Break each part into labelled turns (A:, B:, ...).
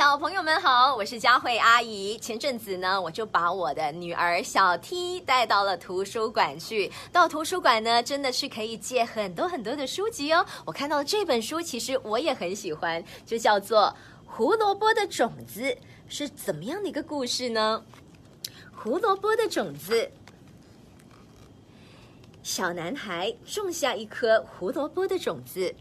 A: 小朋友们好，我是佳慧阿姨。前阵子呢，我就把我的女儿小 T 带到了图书馆去。到图书馆呢，真的是可以借很多很多的书籍哦。我看到这本书，其实我也很喜欢，就叫做《胡萝卜的种子》，是怎么样的一个故事呢？胡萝卜的种子，小男孩种下一颗胡萝卜的种子。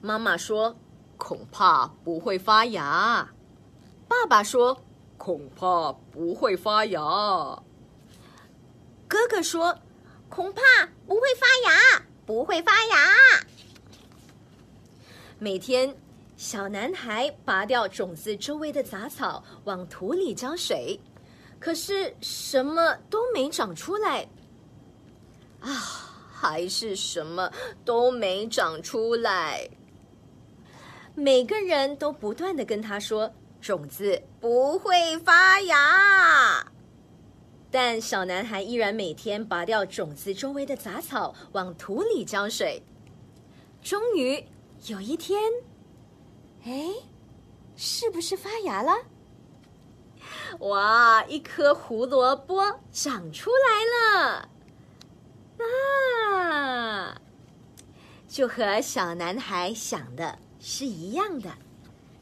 A: 妈妈说。恐怕不会发芽，爸爸说：“恐怕不会发芽。”哥哥说：“
B: 恐怕不会发芽，不会发芽。”
A: 每天，小男孩拔掉种子周围的杂草，往土里浇水，可是什么都没长出来。啊，还是什么都没长出来。每个人都不断的跟他说：“种子不会发芽。”但小男孩依然每天拔掉种子周围的杂草，往土里浇水。终于有一天，哎，是不是发芽了？哇，一颗胡萝卜长出来了！啊，就和小男孩想的。是一样的，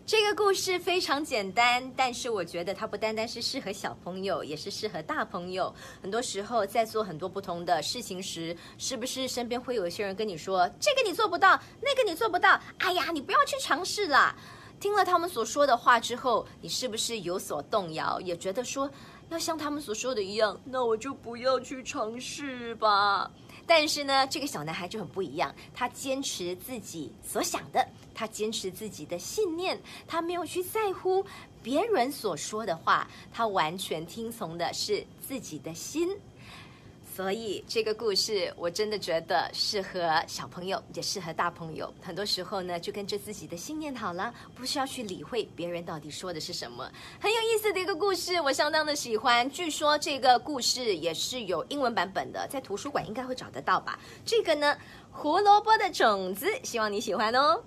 A: 这个故事非常简单，但是我觉得它不单单是适合小朋友，也是适合大朋友。很多时候在做很多不同的事情时，是不是身边会有一些人跟你说：“这个你做不到，那个你做不到。”哎呀，你不要去尝试啦！听了他们所说的话之后，你是不是有所动摇，也觉得说要像他们所说的一样，那我就不要去尝试吧？但是呢，这个小男孩就很不一样，他坚持自己所想的，他坚持自己的信念，他没有去在乎别人所说的话，他完全听从的是自己的心。所以这个故事我真的觉得适合小朋友，也适合大朋友。很多时候呢，就跟着自己的信念好了，不需要去理会别人到底说的是什么。很有意思的一个故事，我相当的喜欢。据说这个故事也是有英文版本的，在图书馆应该会找得到吧？这个呢，胡萝卜的种子，希望你喜欢哦。